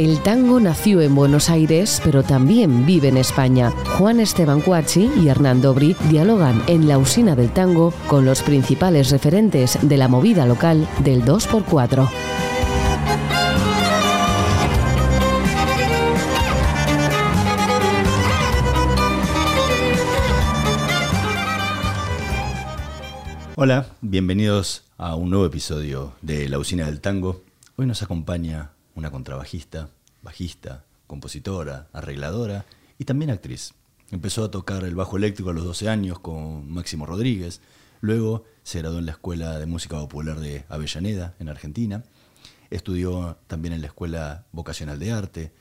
El tango nació en Buenos Aires, pero también vive en España. Juan Esteban Cuachi y Hernán Dobri dialogan en la usina del tango con los principales referentes de la movida local del 2x4. Hola, bienvenidos a un nuevo episodio de La Usina del Tango. Hoy nos acompaña una contrabajista, bajista, compositora, arregladora y también actriz. Empezó a tocar el bajo eléctrico a los 12 años con Máximo Rodríguez, luego se graduó en la Escuela de Música Popular de Avellaneda, en Argentina, estudió también en la Escuela Vocacional de Arte,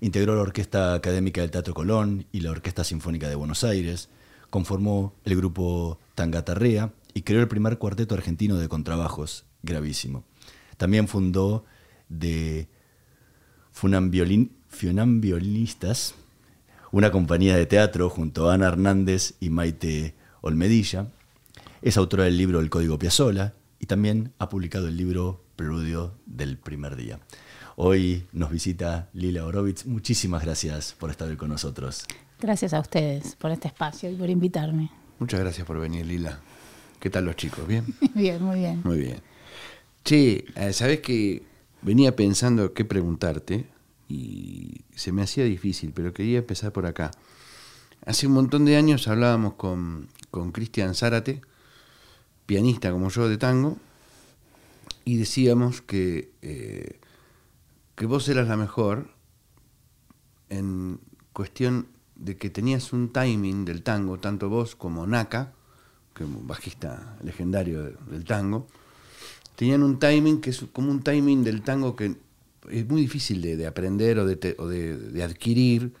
integró la Orquesta Académica del Teatro Colón y la Orquesta Sinfónica de Buenos Aires, conformó el grupo Tangatarrea y creó el primer cuarteto argentino de contrabajos, gravísimo. También fundó de Funambiolinistas, una compañía de teatro junto a Ana Hernández y Maite Olmedilla. Es autora del libro El Código Piazzola y también ha publicado el libro Preludio del primer día. Hoy nos visita Lila Orovitz. Muchísimas gracias por estar hoy con nosotros. Gracias a ustedes por este espacio y por invitarme. Muchas gracias por venir, Lila. ¿Qué tal los chicos? ¿Bien? bien, muy bien. Muy bien. Che, eh, ¿sabés que venía pensando qué preguntarte y se me hacía difícil, pero quería empezar por acá. Hace un montón de años hablábamos con Cristian Zárate, pianista como yo de tango, y decíamos que, eh, que vos eras la mejor en cuestión de que tenías un timing del tango, tanto vos como Naka, que bajista legendario del tango, tenían un timing que es como un timing del tango que es muy difícil de, aprender o, de, adquirir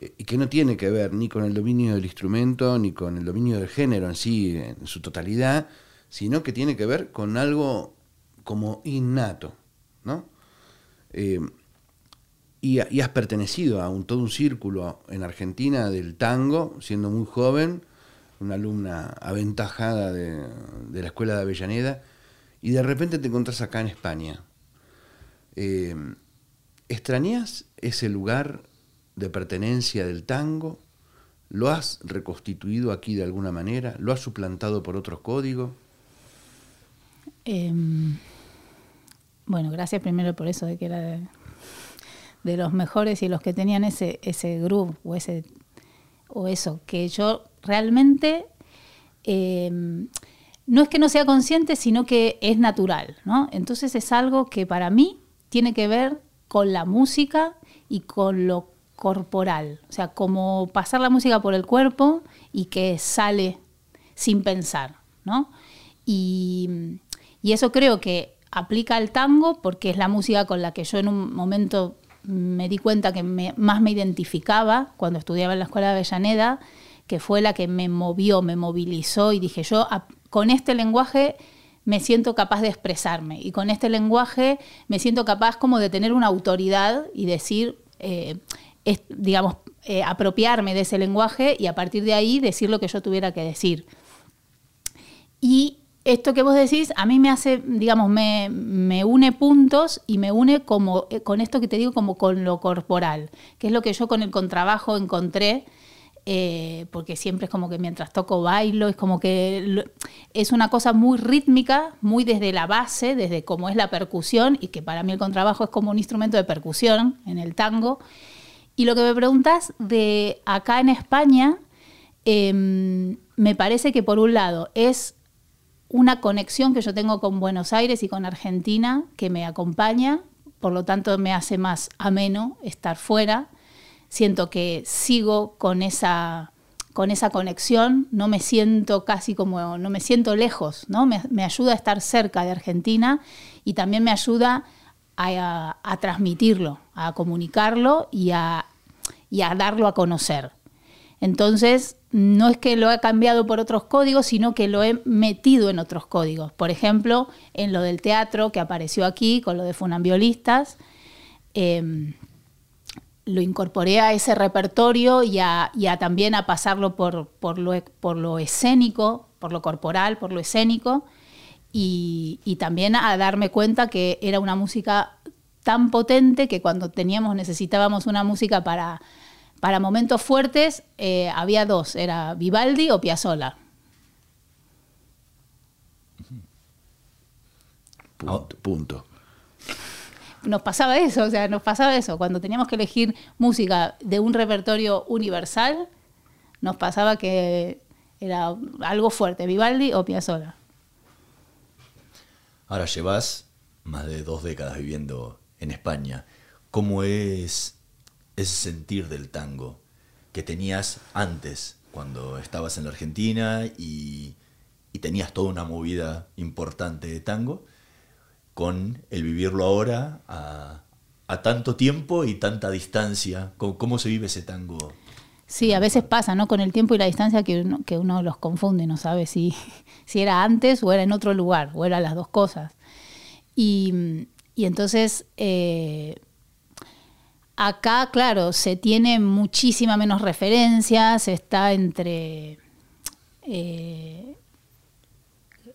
eh, y que no tiene que ver ni con el dominio del instrumento ni con el dominio del género en sí, en su totalidad, sino que tiene que ver con algo como innato, ¿no? Eh, y, has pertenecido a un, todo un círculo en Argentina del tango, siendo muy joven, una alumna aventajada de, la escuela de Avellaneda, y de repente te encontrás acá en España. Eh, ¿Extrañas ese lugar de pertenencia del tango? ¿Lo has reconstituido aquí de alguna manera? ¿Lo has suplantado por otro código? Em, bueno, gracias primero por eso de que era de, los mejores y los que tenían ese, ese groove o ese o eso, que yo realmente em, no es que no sea consciente, sino que es natural, ¿no? Entonces es algo que para mí tiene que ver con la música y con lo corporal, o sea, como pasar la música por el cuerpo y que sale sin pensar, ¿no? Y, y eso creo que aplica al tango porque es la música con la que yo en un momento me di cuenta que más me identificaba cuando estudiaba en la escuela de Avellaneda, que fue la que me movió, me movilizó y dije yo con este lenguaje me siento capaz de expresarme y con este lenguaje me siento capaz como de tener una autoridad y decir, eh, digamos, eh, apropiarme de ese lenguaje y a partir de ahí decir lo que yo tuviera que decir. Y esto que vos decís a mí me hace, digamos, me, une puntos y me une como eh, con esto que te digo como con lo corporal, que es lo que yo con el contrabajo encontré, eh, porque siempre es como que mientras toco bailo, es como que es una cosa muy rítmica, muy desde la base, desde cómo es la percusión, y que para mí el contrabajo es como un instrumento de percusión en el tango. Y lo que me preguntas de acá en España, em, me parece que por un lado es una conexión que yo tengo con Buenos Aires y con Argentina que me acompaña, por lo tanto me hace más ameno estar fuera. Siento que sigo con esa, con esa conexión, no me siento casi como, no me siento lejos, ¿no? Me, ayuda a estar cerca de Argentina y también me ayuda a, transmitirlo, a comunicarlo y a, y a darlo a conocer. Entonces, no es que lo he cambiado por otros códigos, sino que lo he metido en otros códigos. Por ejemplo, en lo del teatro que apareció aquí con lo de funambiolistas, em, lo incorporé a ese repertorio y a, también a pasarlo por, por, lo, por, lo, escénico, por lo corporal, por lo escénico, y, también a darme cuenta que era una música tan potente que cuando teníamos, necesitábamos una música para, para momentos fuertes, eh, había dos, era Vivaldi o Piazzolla. Punto. Nos pasaba eso, o sea, nos pasaba eso. Cuando teníamos que elegir música de un repertorio universal, nos pasaba que era algo fuerte, Vivaldi o Piazzolla. Ahora llevas más de dos décadas viviendo en España. ¿Cómo es ese sentir del tango que tenías antes, cuando estabas en la Argentina y, y tenías toda una movida importante de tango, con el vivirlo ahora a, tanto tiempo y tanta distancia? ¿Cómo, ¿Cómo, se vive ese tango? Sí, a veces pasa, ¿no? Con el tiempo y la distancia que uno, que uno los confunde no sabe si, si era antes o era en otro lugar, o era las dos cosas. Y, y entonces, eh, acá, claro, se tiene muchísima menos referencias, está entre... Eh,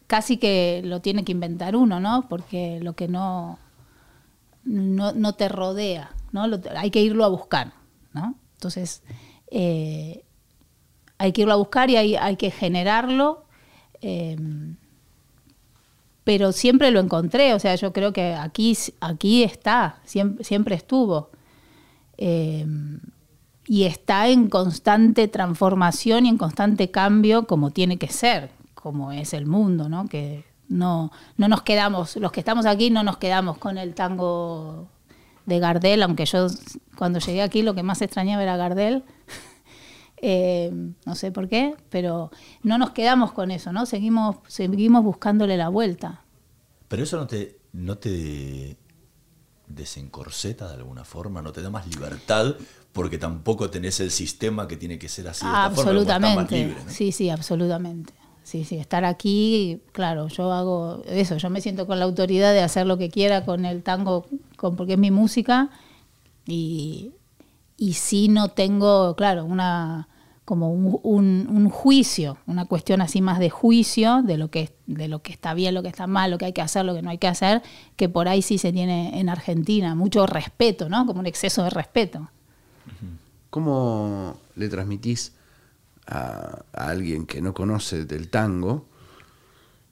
casi que lo tiene que inventar uno, ¿no? Porque lo que no, no, no te rodea, ¿no? Hay que irlo a buscar, ¿no? Entonces, eh, hay que irlo a buscar y hay, hay que generarlo. Eh, pero siempre lo encontré, o sea, yo creo que aquí, aquí está, siempre, siempre estuvo. Eh, y está en constante transformación y en constante cambio como tiene que ser, como es el mundo, ¿no? Que no, no nos quedamos, los que estamos aquí no nos quedamos con el tango de Gardel, aunque yo cuando llegué aquí lo que más extrañaba era Gardel. Eh, no sé por qué, pero no nos quedamos con eso, ¿no? Seguimos, seguimos buscándole la vuelta. Pero eso no te, no te desencorseta de alguna forma, no te da más libertad porque tampoco tenés el sistema que tiene que ser así. De absolutamente. Forma, más libre, ¿no? Sí, sí, absolutamente. Sí, sí, estar aquí, claro, yo hago eso, yo me siento con la autoridad de hacer lo que quiera con el tango, con, porque es mi música, y, y sí no tengo, claro, una como un, un, juicio, una cuestión así más de juicio de lo que de lo que está bien, lo que está mal, lo que hay que hacer, lo que no hay que hacer, que por ahí sí se tiene en Argentina, mucho respeto, ¿no? Como un exceso de respeto. ¿Cómo le transmitís a, alguien que no conoce del tango,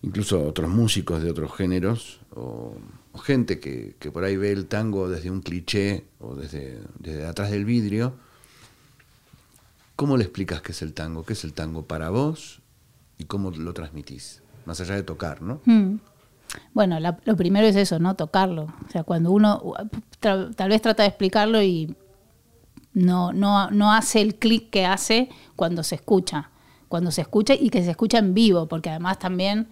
incluso otros músicos de otros géneros, o, gente que, por ahí ve el tango desde un cliché o desde, desde atrás del vidrio, ¿cómo le explicas qué es el tango? ¿Qué es el tango para vos y cómo lo transmitís? Más allá de tocar, ¿no? Mm. Bueno, la, lo primero es eso, ¿no? Tocarlo. O sea, cuando uno tal vez trata de explicarlo y no, no, no hace el clic que hace cuando se escucha. Cuando se escucha y que se escucha en vivo, porque además también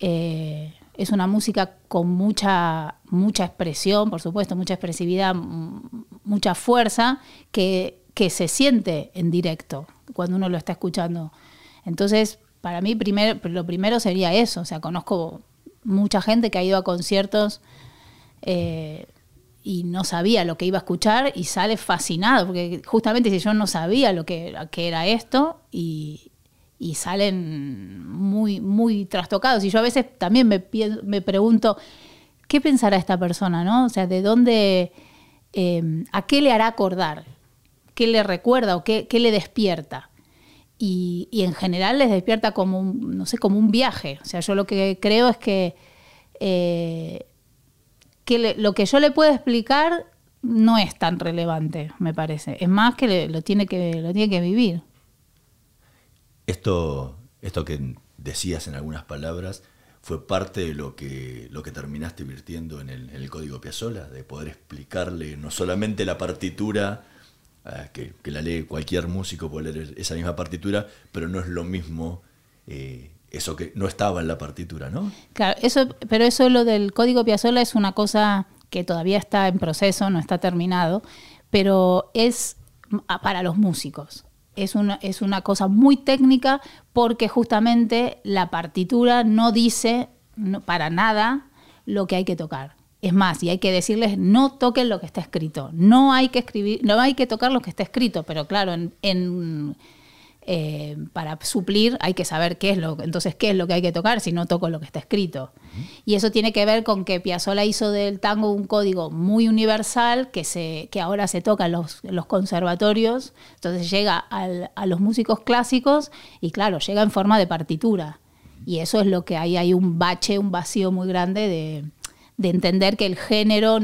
eh, es una música con mucha, mucha expresión, por supuesto, mucha expresividad, mucha fuerza, que, que se siente en directo cuando uno lo está escuchando. Entonces, para mí lo primero sería eso, o sea, conozco mucha gente que ha ido a conciertos eh, y no sabía lo que iba a escuchar y sale fascinado, porque justamente si yo no sabía lo que, era esto y, y, salen muy, muy trastocados. Y yo a veces también me, me pregunto, ¿qué pensará esta persona? ¿no? O sea, ¿de dónde, eh, a qué le hará acordar? ¿Qué le recuerda o qué, qué le despierta? Y, y, en general les despierta como un, no sé, como un viaje. O sea, yo lo que creo es que, eh, que lo que yo le puedo explicar no es tan relevante, me parece. Es más que lo, tiene que lo tiene que vivir. Esto, esto que decías en algunas palabras fue parte de lo que, lo que terminaste virtiendo en el, el código Piazzolla, de poder explicarle no solamente la partitura, que, que, la lee cualquier músico puede leer esa misma partitura, pero no es lo mismo eh, eso que no estaba en la partitura, ¿no? Claro, eso, pero eso lo del código Piazzolla es una cosa que todavía está en proceso, no está terminado, pero es para los músicos. Es una, es una cosa muy técnica porque justamente la partitura no dice para nada lo que hay que tocar. Es más, y hay que decirles, no toquen lo que está escrito. No hay que escribir, no hay que tocar lo que está escrito, pero claro, en, en eh, para suplir hay que saber qué es lo entonces qué es lo que hay que tocar si no toco lo que está escrito. Y eso tiene que ver con que Piazzolla hizo del tango un código muy universal que se que ahora se toca en los, los conservatorios entonces llega a los músicos clásicos y claro llega en forma de partitura. Y eso es lo que hay hay un bache un vacío muy grande de, de entender que el género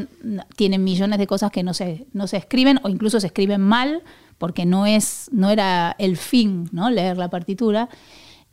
tiene millones de cosas que no se, no se escriben o incluso se escriben mal porque no, es, no era el fin ¿no? leer la partitura.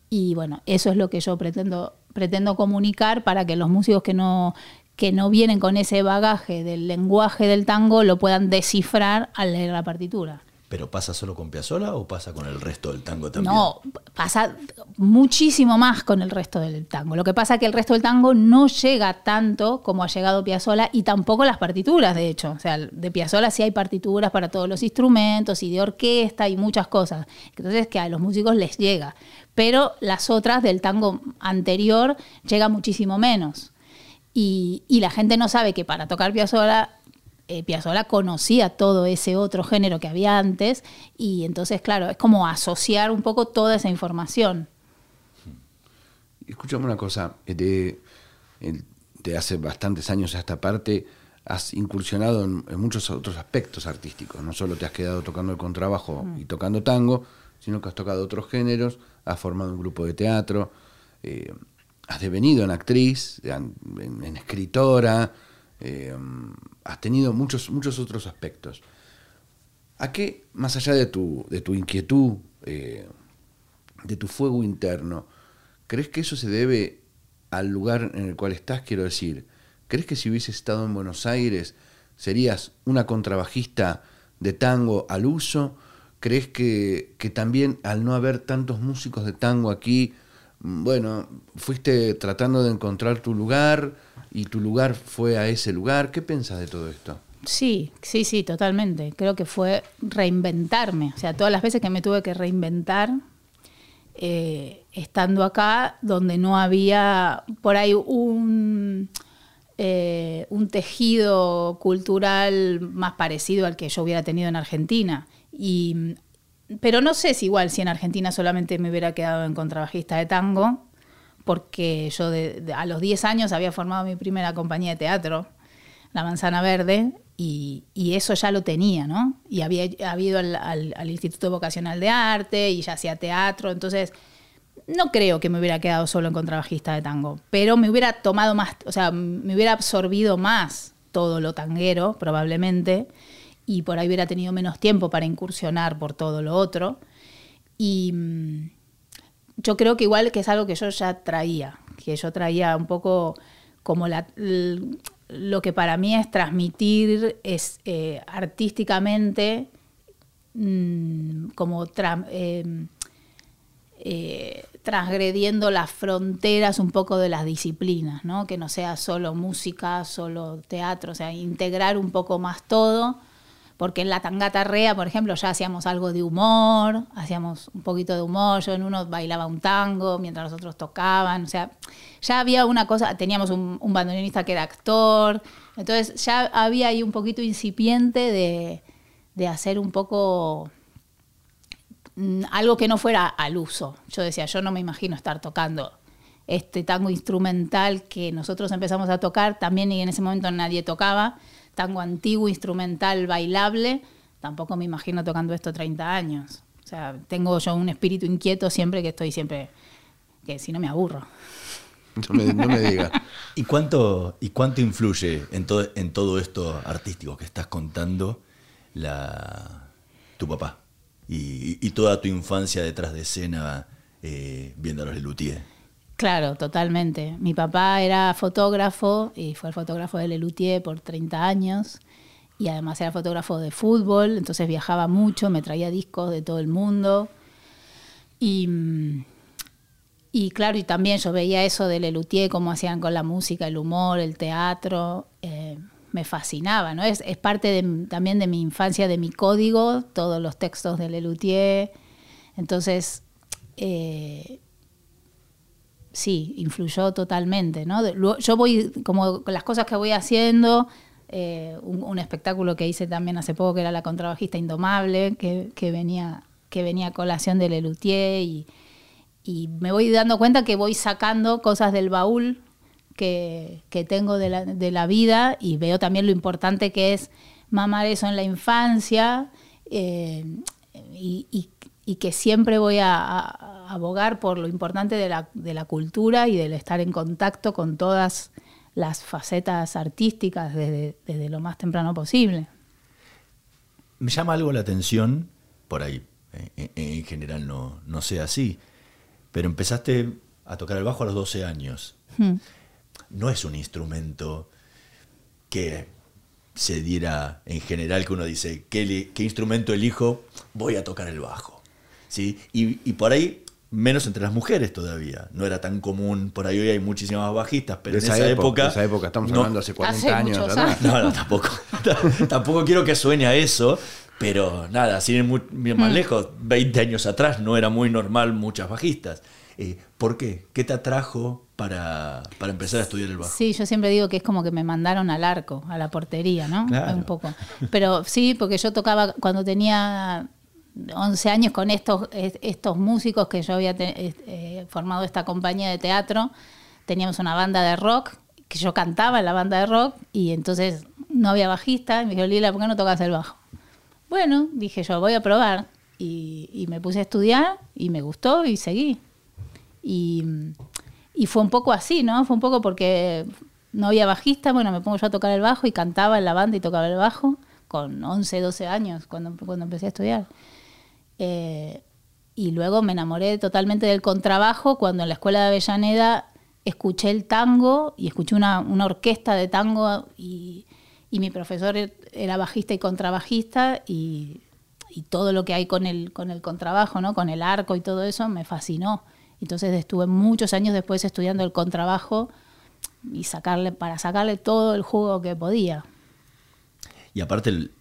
Y bueno, eso es lo que yo pretendo, pretendo comunicar para que los músicos que no, que no vienen con ese bagaje del lenguaje del tango lo puedan descifrar al leer la partitura. ¿Pero pasa solo con Piazzolla o pasa con el resto del tango también? No, pasa muchísimo más con el resto del tango. Lo que pasa es que el resto del tango no llega tanto como ha llegado Piazzolla y tampoco las partituras, de hecho. O sea, de Piazzolla sí hay partituras para todos los instrumentos y de orquesta y muchas cosas. Entonces que a los músicos les llega. Pero las otras del tango anterior llega muchísimo menos. Y, y la gente no sabe que para tocar Piazzolla eh, Piazzolla conocía todo ese otro género que había antes y entonces, claro, es como asociar un poco toda esa información. Escúchame una cosa, de, de hace bastantes años a esta parte has incursionado en, muchos otros aspectos artísticos, no solo te has quedado tocando el contrabajo y tocando tango, sino que has tocado otros géneros, has formado un grupo de teatro, eh, has devenido en actriz, en escritora, eh, has tenido muchos, muchos otros aspectos. ¿A qué, más allá de tu, de tu inquietud, eh, de tu fuego interno, crees que eso se debe al lugar en el cual estás? Quiero decir, ¿crees que si hubieses estado en Buenos Aires serías una contrabajista de tango al uso? ¿Crees que, que también al no haber tantos músicos de tango aquí, bueno, fuiste tratando de encontrar tu lugar? y tu lugar fue a ese lugar. ¿Qué piensas de todo esto? Sí, sí, sí, totalmente. Creo que fue reinventarme. O sea, todas las veces que me tuve que reinventar, eh, estando acá, donde no había por ahí un, eh, un tejido cultural más parecido al que yo hubiera tenido en Argentina. Y, pero no sé si igual si en Argentina solamente me hubiera quedado en contrabajista de tango, porque yo a los 10 años había formado mi primera compañía de teatro, La Manzana Verde, y, eso ya lo tenía, ¿no? Y había, ido al, Instituto Vocacional de Arte y ya hacía teatro, entonces no creo que me hubiera quedado solo en contrabajista de tango, pero me hubiera tomado más, o sea, me hubiera absorbido más todo lo tanguero, probablemente, y por ahí hubiera tenido menos tiempo para incursionar por todo lo otro. Y mm, yo creo que igual que es algo que yo ya traía, que yo traía un poco como la, lo que para mí es transmitir es eh, artísticamente mm, como em, eh, transgrediendo las fronteras un poco de las disciplinas, ¿no? que no sea solo música, solo teatro, o sea, integrar un poco más todo porque en la tangata rea, por ejemplo, ya hacíamos algo de humor, hacíamos un poquito de humor, yo en uno bailaba un tango mientras los otros tocaban, o sea, ya había una cosa, teníamos un, bandoneonista que era actor, entonces ya había ahí un poquito incipiente de, de hacer un poco mm, algo que no fuera al uso. Yo decía, yo no me imagino estar tocando este tango instrumental que nosotros empezamos a tocar también y en ese momento nadie tocaba tango antiguo, instrumental, bailable, tampoco me imagino tocando esto 30 años. O sea, tengo yo un espíritu inquieto siempre que estoy siempre, que si no me aburro. No me, digas. ¿Y cuánto, ¿Y cuánto influye en todo, en todo esto artístico que estás contando la, tu papá? Y, toda tu infancia detrás de escena eh, viendo a los Lelutier. Claro, totalmente. Mi papá era fotógrafo y fue el fotógrafo de Lelutier por 30 años y además era fotógrafo de fútbol, entonces viajaba mucho, me traía discos de todo el mundo. Y, y claro, y también yo veía eso de Lelutier, cómo hacían con la música, el humor, el teatro. Eh, me fascinaba, ¿no? Es, es parte también de mi infancia, de mi código, todos los textos de Lelutier. Entonces, eh, sí, influyó totalmente, ¿no? Yo voy, como las cosas que voy haciendo, eh, un, espectáculo que hice también hace poco, que era La Contrabajista Indomable, que, venía, que venía a colación de Lelutier y, y me voy dando cuenta que voy sacando cosas del baúl que, tengo de la, vida y veo también lo importante que es mamar eso en la infancia eh, y, que siempre voy a, abogar por lo importante de la, de la cultura y del estar en contacto con todas las facetas artísticas desde, desde lo más temprano posible. Me llama algo la atención, por ahí en, en general no, no sea así, pero empezaste a tocar el bajo a los 12 años. Hmm. No es un instrumento que se diera en general que uno dice, ¿qué, qué instrumento elijo? Voy a tocar el bajo. ¿Sí? Y, y, por ahí, menos entre las mujeres todavía. No era tan común, por ahí hoy hay muchísimas bajistas, pero de en esa, época, época... esa época, estamos no, hablando hace 40 hace años. años. No, no, tampoco. tampoco quiero que suene a eso, pero nada, sin ir muy, más lejos, 20 años atrás no era muy normal muchas bajistas. Eh, ¿Por qué? ¿Qué te atrajo para, para, empezar a estudiar el bajo? Sí, yo siempre digo que es como que me mandaron al arco, a la portería, ¿no? Claro. Un poco. Pero sí, porque yo tocaba cuando tenía 11 años con estos, estos músicos que yo había eh, formado esta compañía de teatro. Teníamos una banda de rock, que yo cantaba en la banda de rock, y entonces no había bajista. Y me dijo, Lila, ¿por qué no tocas el bajo? Bueno, dije yo, voy a probar. Y, me puse a estudiar y me gustó y seguí. Y, y, fue un poco así, ¿no? Fue un poco porque no había bajista, bueno, me pongo yo a tocar el bajo y cantaba en la banda y tocaba el bajo con 11, 12 años cuando, cuando empecé a estudiar. Eh, y luego me enamoré totalmente del contrabajo cuando en la escuela de Avellaneda escuché el tango y escuché una, orquesta de tango y, y, mi profesor era bajista y contrabajista y, y, todo lo que hay con el, con el contrabajo, ¿no? con el arco y todo eso me fascinó. Entonces estuve muchos años después estudiando el contrabajo y sacarle para sacarle todo el jugo que podía. Y aparte, el,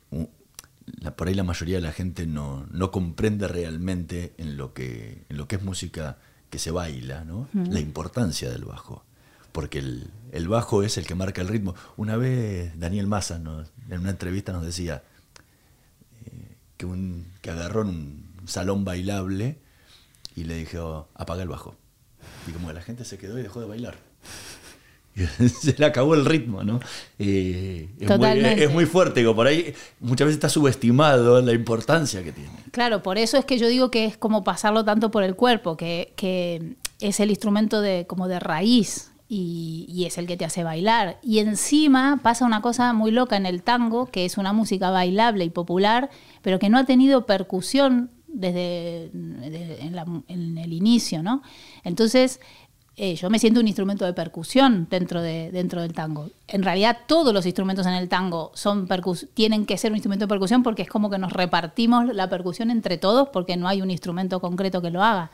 la, por ahí la mayoría de la gente no, no, comprende realmente en lo, que, en lo que es música que se baila, ¿no? Mm. La importancia del bajo. Porque el, el, bajo es el que marca el ritmo. Una vez Daniel Massa nos, en una entrevista nos decía eh, que, un, que agarró en un salón bailable y le dijo, apaga el bajo. Y como la gente se quedó y dejó de bailar. se le acabó el ritmo, ¿no? Eh, es, muy, es, muy, fuerte, digo, por ahí muchas veces está subestimado la importancia que tiene. Claro, por eso es que yo digo que es como pasarlo tanto por el cuerpo, que, que es el instrumento de, como de raíz y, y, es el que te hace bailar. Y encima pasa una cosa muy loca en el tango, que es una música bailable y popular, pero que no ha tenido percusión desde, desde en, la, en, el inicio, ¿no? Entonces, eh, yo me siento un instrumento de percusión dentro, de, dentro del tango. En realidad, todos los instrumentos en el tango son tienen que ser un instrumento de percusión porque es como que nos repartimos la percusión entre todos porque no hay un instrumento concreto que lo haga.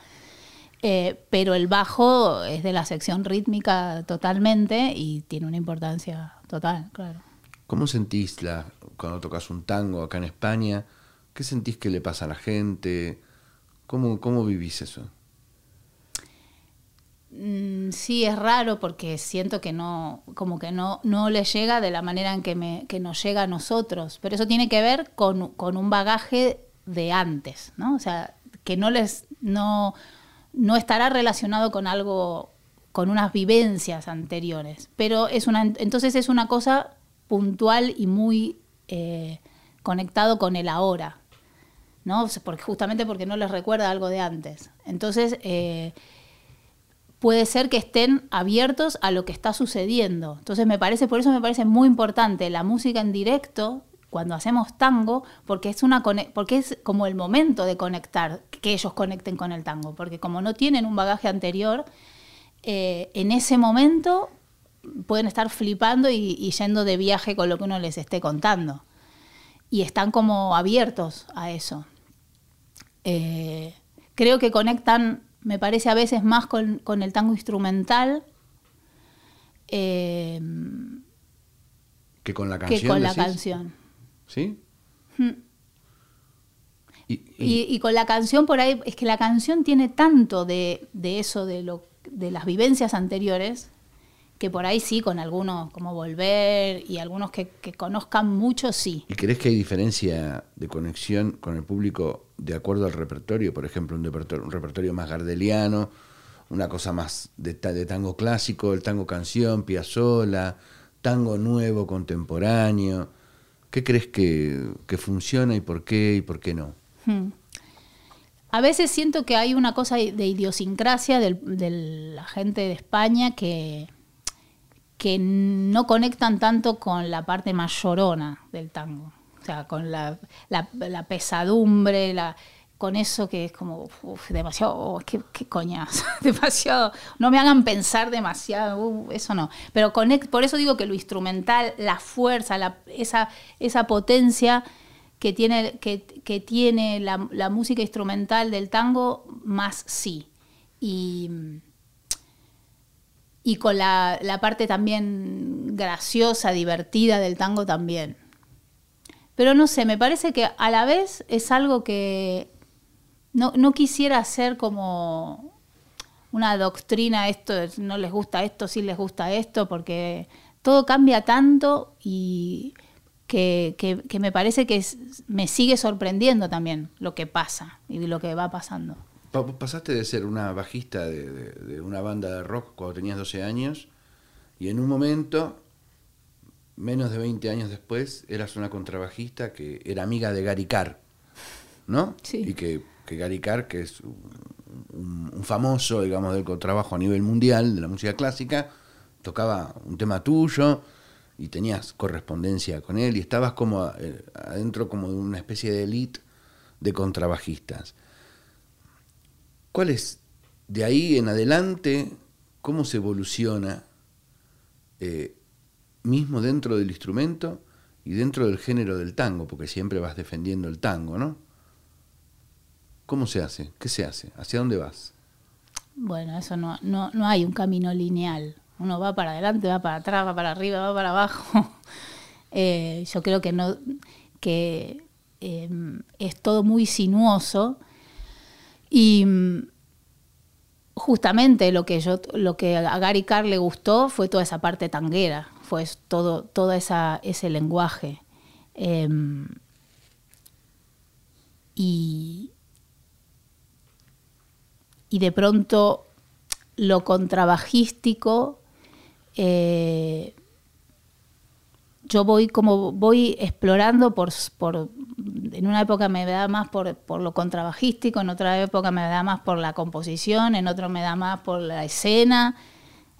Eh, pero el bajo es de la sección rítmica totalmente y tiene una importancia total, claro. ¿Cómo sentís la, cuando tocas un tango acá en España? ¿Qué sentís que le pasa a la gente? ¿Cómo, cómo vivís eso? Mm, sí, es raro porque siento que no, como que no, no le llega de la manera en que, me, nos llega a nosotros. Pero eso tiene que ver con, con un bagaje de antes, ¿no? O sea, que no les, no, no estará relacionado con algo, con unas vivencias anteriores. Pero es una, entonces es una cosa puntual y muy eh, conectado con el ahora. ¿no? Porque, justamente porque no les recuerda algo de antes. Entonces, eh, puede ser que estén abiertos a lo que está sucediendo. Entonces, me parece, por eso me parece muy importante la música en directo cuando hacemos tango, porque es, una, porque es como el momento de conectar, que ellos conecten con el tango, porque como no tienen un bagaje anterior, eh, en ese momento pueden estar flipando y, yendo de viaje con lo que uno les esté contando. Y están como abiertos a eso. Eh, creo que conectan, me parece a veces más con, con el tango instrumental. Eh, que con la canción. Que con la canción. ¿Sí? Mm. Y, y, y, y, con la canción por ahí, es que la canción tiene tanto de, de eso, de, lo, de las vivencias anteriores, que por ahí sí, con algunos como Volver y algunos que, que conozcan mucho, sí. ¿Y crees que hay diferencia de conexión con el público de acuerdo al repertorio? Por ejemplo, un repertorio, un repertorio más gardeliano, una cosa más de, ta- de tango clásico, el tango canción, Piazzolla, tango nuevo, contemporáneo. ¿Qué crees que, que funciona y por qué y por qué no? Hmm. A veces siento que hay una cosa de idiosincrasia del- de la gente de España que, que no conectan tanto con la parte más llorona del tango. O sea, con la, la- la pesadumbre, la, con eso que es como uf, demasiado, oh, qué, qué coñazo, demasiado, no me hagan pensar demasiado, uh, eso no. Pero conect, por eso digo que lo instrumental, la fuerza, la- esa, esa potencia que tiene, que, que tiene la, la música instrumental del tango, más sí. Y, y con la, la parte también graciosa, divertida del tango también. Pero no sé, me parece que a la vez es algo que no, no quisiera hacer como una doctrina, esto es- no les gusta esto, sí les gusta esto, porque todo cambia tanto y que, que- me parece que me sigue sorprendiendo también lo que pasa y lo que va pasando. Pasaste de ser una bajista de, de- de una banda de rock cuando tenías 12 años y en un momento, menos de 20 años después, eras una contrabajista que era amiga de Gary Carr, ¿no? Sí. Y que, que Gary Carr, que es un, un- un famoso, digamos, del contrabajo a nivel mundial de la música clásica, tocaba un tema tuyo y tenías correspondencia con él y estabas como eh, adentro como de una especie de elite de contrabajistas. ¿Cuál es, de ahí en adelante, cómo se evoluciona eh, mismo dentro del instrumento y dentro del género del tango? Porque siempre vas defendiendo el tango, ¿no? ¿Cómo se hace? ¿Qué se hace? ¿Hacia dónde vas? Bueno, eso no, no, no hay un camino lineal. Uno va para adelante, va para atrás, va para arriba, va para abajo. Eh, yo creo que no que eh, es todo muy sinuoso y mm, justamente lo que yo lo que a Gary Carr le gustó fue toda esa parte tanguera, fue todo esa, ese lenguaje. Em, y, y de pronto lo contrabajístico, eh, yo voy como voy explorando por, por en una época me da más por, por lo contrabajístico, en otra época me da más por la composición, en otro me da más por la escena.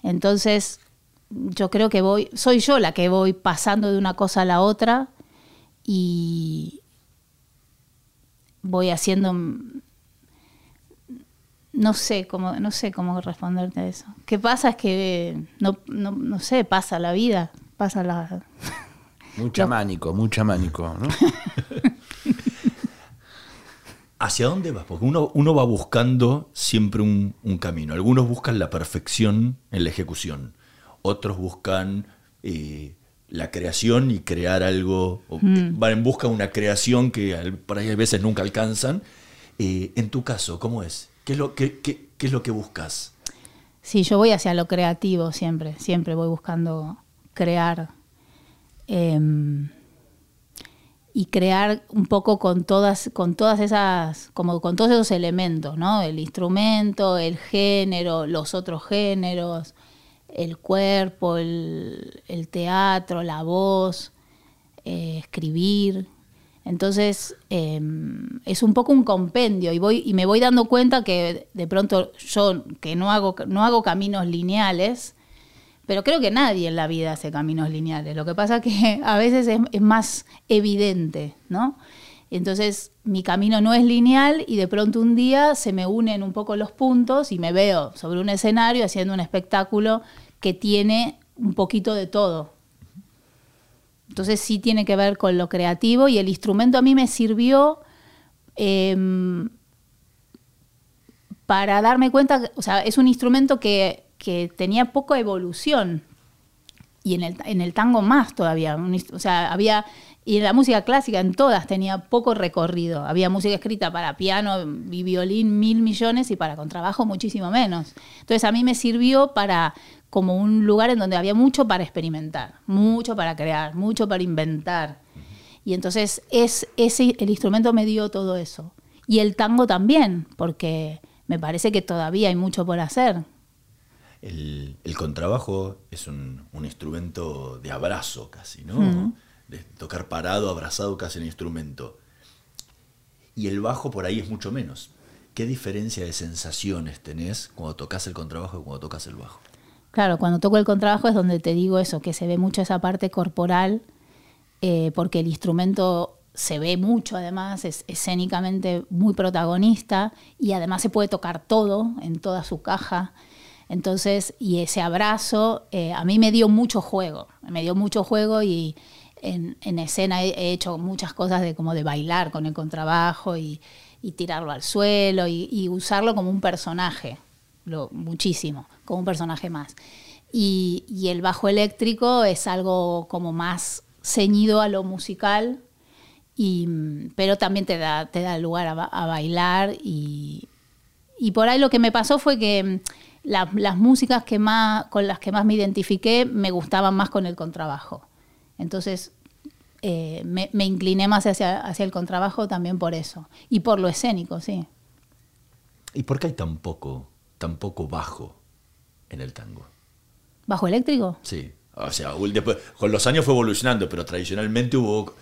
Entonces, yo creo que voy, soy yo la que voy pasando de una cosa a la otra y voy haciendo no sé cómo no sé cómo responderte a eso. ¿Qué pasa? Es que no, no, no sé, pasa la vida, pasa la Muy chamánico, muy chamánico, ¿no? ¿Hacia dónde vas? Porque uno, uno va buscando siempre un, un camino. Algunos buscan la perfección en la ejecución. Otros buscan eh, la creación y crear algo. o, eh, Van en busca de una creación que por ahí a veces nunca alcanzan. Eh, en tu caso, ¿cómo es? ¿Qué es lo, qué, qué- qué es lo que buscas? Sí, yo voy hacia lo creativo siempre, siempre voy buscando crear em, y crear un poco con todas, con todas esas, como con todos esos elementos, ¿no? El instrumento, el género, los otros géneros, el cuerpo, el, teatro, la voz, eh, escribir. Entonces em, es un poco un compendio y voy y me voy dando cuenta que de pronto yo que no hago no hago caminos lineales, pero creo que nadie en la vida hace caminos lineales. Lo que pasa que a veces es, es más evidente, ¿no? Entonces mi camino no es lineal y de pronto un día se me unen un poco los puntos y me veo sobre un escenario haciendo un espectáculo que tiene un poquito de todo. Entonces sí tiene que ver con lo creativo y el instrumento a mí me sirvió em, para darme cuenta, o sea, es un instrumento que, que tenía poca evolución. y en el, en el tango más todavía. O sea, había, y en la música clásica, en todas, tenía poco recorrido. Había música escrita para piano y violín mil millones y para contrabajo muchísimo menos. Entonces a mí me sirvió para como un lugar en donde había mucho para experimentar, mucho para crear, mucho para inventar. Y entonces es, ese, el instrumento me dio todo eso. Y el tango también, porque me parece que todavía hay mucho por hacer. El, contrabajo es un, instrumento de abrazo casi, ¿no? De tocar parado, abrazado casi el instrumento. Y el bajo por ahí es mucho menos. ¿Qué diferencia de sensaciones tenés cuando tocas el contrabajo y cuando tocas el bajo? Claro, cuando toco el contrabajo es donde te digo eso, que se ve mucho esa parte corporal, eh, porque el instrumento se ve mucho además, es escénicamente muy protagonista y además se puede tocar todo en toda su caja. Entonces, y ese abrazo eh, a mí me dio mucho juego, me dio mucho juego y en, escena he, hecho muchas cosas de como de bailar con el contrabajo y, tirarlo al suelo y, usarlo como un personaje, lo, muchísimo, como un personaje más. Y, y el bajo eléctrico es algo como más ceñido a lo musical, y, pero también te da, te da lugar a, bailar y, por ahí lo que me pasó fue que las músicas que más, con las que más me identifiqué me gustaban más con el contrabajo. Entonces eh, me, incliné más hacia, hacia el contrabajo también por eso. Y por lo escénico, sí. ¿Y por qué hay tan poco, tan poco bajo en el tango? ¿Bajo eléctrico? Sí. O sea, después, con los años fue evolucionando, pero tradicionalmente hubo...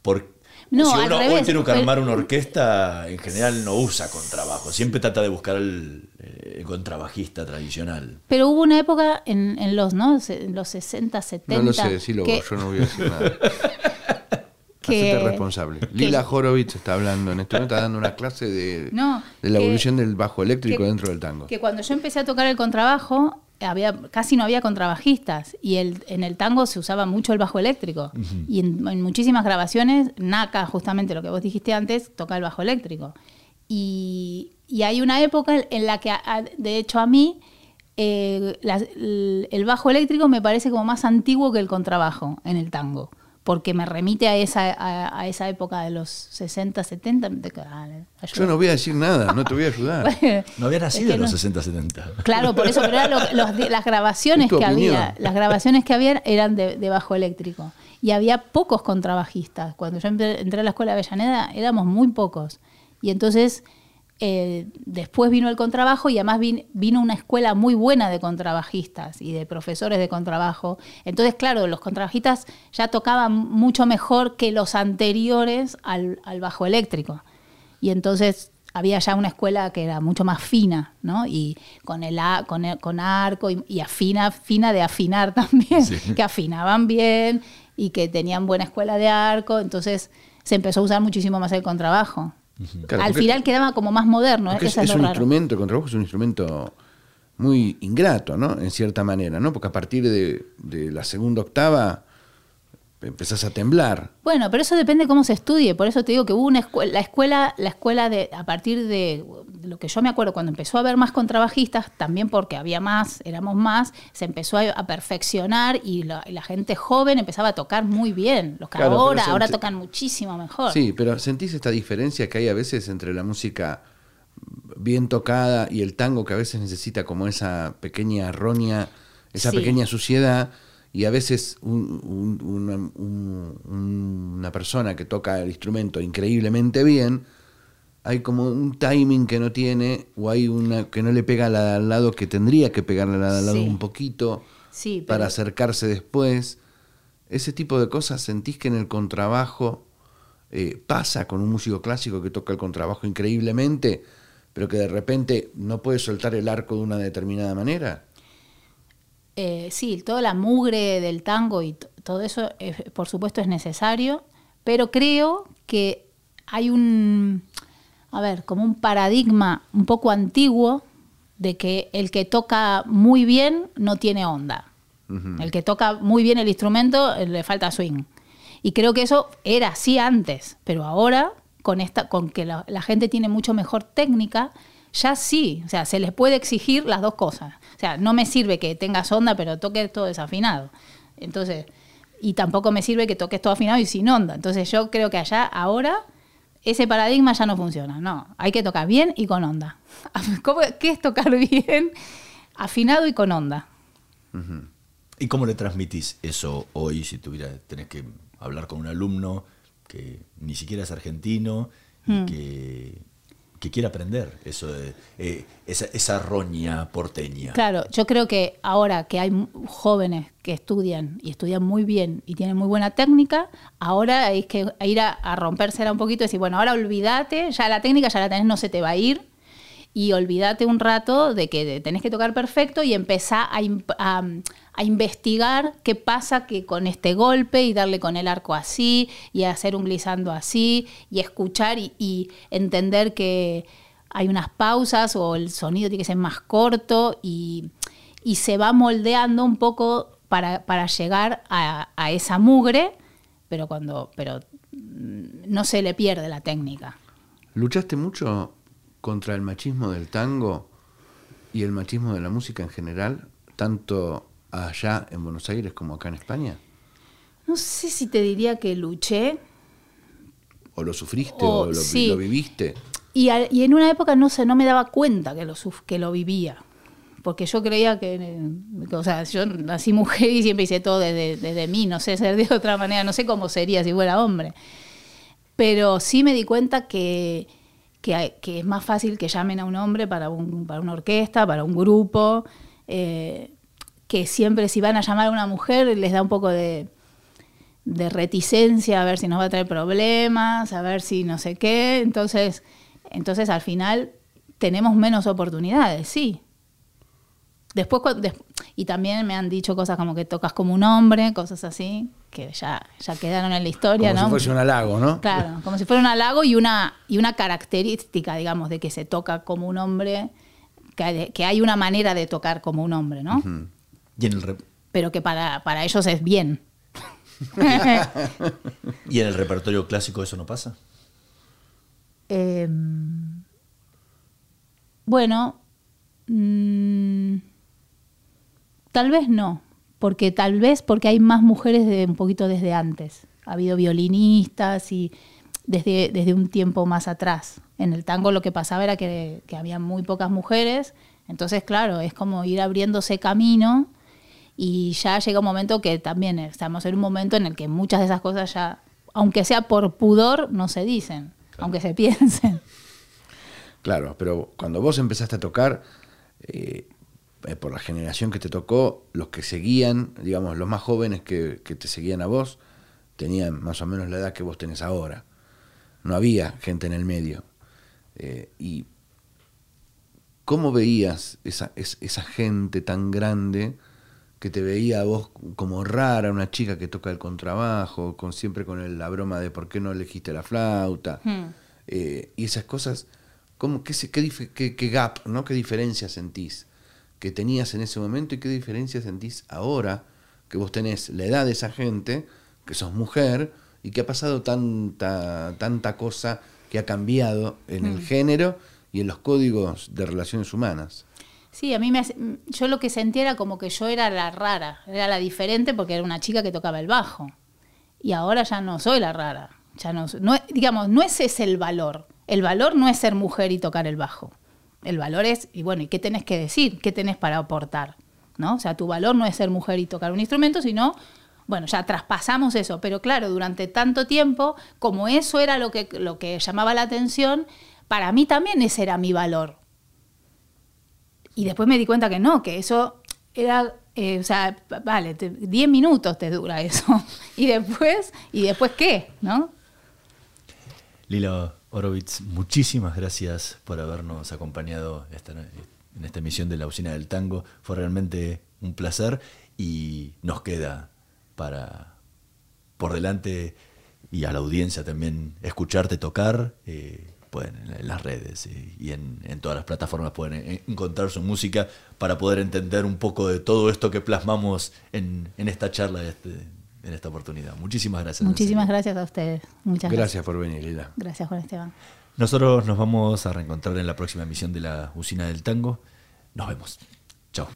Por, no, si uno hoy tiene que armar una orquesta, en general no usa contrabajo. Siempre trata de buscar el, eh, contrabajista tradicional. Pero hubo una época en, en los, ¿no? En los 60, 70. No lo sé, decirlo vos, yo no voy a decir nada. que, Hacete responsable. Lila Horowitz está hablando en este momento, está dando una clase de, de la evolución del bajo eléctrico dentro del tango. Que cuando yo empecé a tocar el contrabajo, había, casi no había contrabajistas y el, en el tango se usaba mucho el bajo eléctrico. Y en, muchísimas grabaciones, Naka, justamente lo que vos dijiste antes, toca el bajo eléctrico. Y, hay una época en la que, de hecho, a mí eh, el bajo eléctrico me parece como más antiguo que el contrabajo en el tango porque me remite a esa, a, esa época de los 60, 70. Yo no voy a decir nada, no te voy a ayudar. no había nacido en los 60, 70. Claro, por eso, pero eran las grabaciones que había, las grabaciones que había eran de, de, bajo eléctrico. Y había pocos contrabajistas. Cuando yo entré a la escuela de Avellaneda éramos muy pocos. Y entonces eh, después vino el contrabajo y además vino una escuela muy buena de contrabajistas y de profesores de contrabajo. Entonces, claro, los contrabajistas ya tocaban mucho mejor que los anteriores al, bajo eléctrico. Y entonces había ya una escuela que era mucho más fina, ¿no? Y con el, con, con arco y, afina, fina de afinar también, que afinaban bien y que tenían buena escuela de arco. Entonces se empezó a usar muchísimo más el contrabajo. Al final quedaba como más moderno. Es, un instrumento, el contrabajo es un instrumento muy ingrato, ¿no? En cierta manera, ¿no? Porque a partir de, de la segunda octava empezás a temblar. Bueno, pero eso depende de cómo se estudie. Por eso te digo que hubo una escuela, la escuela, la escuela de, a partir de lo que yo me acuerdo, cuando empezó a haber más contrabajistas, también porque había más, éramos más, se empezó a, perfeccionar y la, gente joven empezaba a tocar muy bien. Los que ahora, ahora tocan muchísimo mejor. Sí, pero ¿sentís esta diferencia que hay a veces entre la música bien tocada y el tango que a veces necesita como esa pequeña arronia, esa pequeña suciedad? y a veces una, persona que toca el instrumento increíblemente bien, hay como un timing que no tiene o hay una que no le pega al lado que tendría que pegarle al lado un poquito para acercarse después. Ese tipo de cosas sentís que en el contrabajo eh, pasa con un músico clásico que toca el contrabajo increíblemente, pero que de repente no puede soltar el arco de una determinada manera. Eh, sí, toda la mugre del tango y todo eso, por supuesto, es necesario, pero creo que hay un, a ver, como un paradigma un poco antiguo de que el que toca muy bien no tiene onda. El que toca muy bien el instrumento eh, le falta swing. Y creo que eso era así antes, pero ahora, con, esta, con que la gente tiene mucho mejor técnica, ya sí, o sea, se les puede exigir las dos cosas. O sea, no me sirve que tengas onda, pero toque todo desafinado. Entonces, y tampoco me sirve que toques todo afinado y sin onda. Entonces yo creo que allá ahora ese paradigma ya no funciona. No, hay que tocar bien y con onda. ¿Qué es tocar bien? Afinado y con onda. ¿Y cómo le transmitís eso hoy si tuviera, tenés que hablar con un alumno que ni siquiera es argentino y hmm. que que quiere aprender eso de, eh, esa, esa, roña porteña. Claro, yo creo que ahora que hay jóvenes que estudian y estudian muy bien y tienen muy buena técnica, ahora hay que ir a, a rompérsela un poquito y decir, bueno, ahora olvídate, ya la técnica ya la tenés, no se te va a ir, y olvídate un rato de que tenés que tocar perfecto y empezar a, a, investigar qué pasa que con este golpe y darle con el arco así y hacer un glissando así y escuchar y, entender que hay unas pausas o el sonido tiene que ser más corto y, se va moldeando un poco para, para llegar a, a, esa mugre, pero cuando pero mm, no se le pierde la técnica. ¿Luchaste mucho contra el machismo del tango y el machismo de la música en general, tanto allá en Buenos Aires como acá en España? No sé si te diría que luché. ¿O lo sufriste o, lo, viviste? Y, en una época no sé, no me daba cuenta que lo, que lo vivía. Porque yo creía que, o sea, yo nací mujer y siempre hice todo desde, desde mí, no sé ser de otra manera, no sé cómo sería si fuera hombre. Pero sí me di cuenta que, que, es más fácil que llamen a un hombre para, para una orquesta, para un grupo, eh, que siempre si van a llamar a una mujer les da un poco de, reticencia a ver si nos va a traer problemas, a ver si no sé qué. Entonces, entonces al final tenemos menos oportunidades, sí. Después, y también me han dicho cosas como que tocas como un hombre, cosas así que ya, ya quedaron en la historia, como ¿no? si fuese un halago, ¿no? Claro, como si fuera un halago y una, y una característica, digamos, de que se toca como un hombre, que hay, una manera de tocar como un hombre, ¿no? Pero que para, para ellos es bien. ¿Y en el repertorio clásico eso no pasa? Em, bueno, mm, tal vez no porque tal vez porque hay más mujeres de un poquito desde antes. Ha habido violinistas y desde, desde un tiempo más atrás. En el tango lo que pasaba era que, había muy pocas mujeres, entonces claro, es como ir abriéndose camino y ya llega un momento que también estamos en un momento en el que muchas de esas cosas ya, aunque sea por pudor, no se dicen, aunque se piensen. Claro, pero cuando vos empezaste a tocar, eh, eh, por la generación que te tocó, los que seguían, digamos, los más jóvenes que, te seguían a vos, tenían más o menos la edad que vos tenés ahora. No había gente en el medio. Eh, y ¿cómo veías esa, esa gente tan grande que te veía a vos como rara, una chica que toca el contrabajo, con, siempre con la broma de por qué no elegiste la flauta? Hmm. Eh, y esas cosas, ¿cómo, qué, qué, qué, gap, ¿no? ¿Qué diferencia sentís? Que tenías en ese momento y qué diferencia sentís ahora que vos tenés la edad de esa gente, que sos mujer y que ha pasado tanta, tanta cosa que ha cambiado en el mm. género y en los códigos de relaciones humanas. Sí, a mí me yo lo que sentía era como que yo era la rara, era la diferente porque era una chica que tocaba el bajo. Y ahora ya no soy la rara. Ya no, no digamos, no ese es el valor. El valor no es ser mujer y tocar el bajo. El valor es, y bueno, ¿y qué tenés que decir? ¿Qué tenés para aportar? ¿No? O sea, tu valor no es ser mujer y tocar un instrumento, sino, bueno, ya traspasamos eso. Pero claro, durante tanto tiempo, como eso era lo que, lo que llamaba la atención, para mí también ese era mi valor. Y después me di cuenta que no, que eso era, eh, o sea, vale, 10 minutos te dura eso. y después, ¿y después qué? ¿No? Lila, Orovitz, muchísimas gracias por habernos acompañado en esta emisión de la Usina del Tango. Fue realmente un placer y nos queda para por delante y a la audiencia también escucharte tocar. Eh, pueden en, las redes eh, y en, todas las plataformas pueden encontrar su música para poder entender un poco de todo esto que plasmamos en, esta charla este, en esta oportunidad. Muchísimas gracias. Muchísimas gracias a ustedes. Muchas gracias. por venir, Lila. Gracias, Juan Esteban. Nosotros nos vamos a reencontrar en la próxima emisión de la Usina del Tango. Nos vemos. Chao.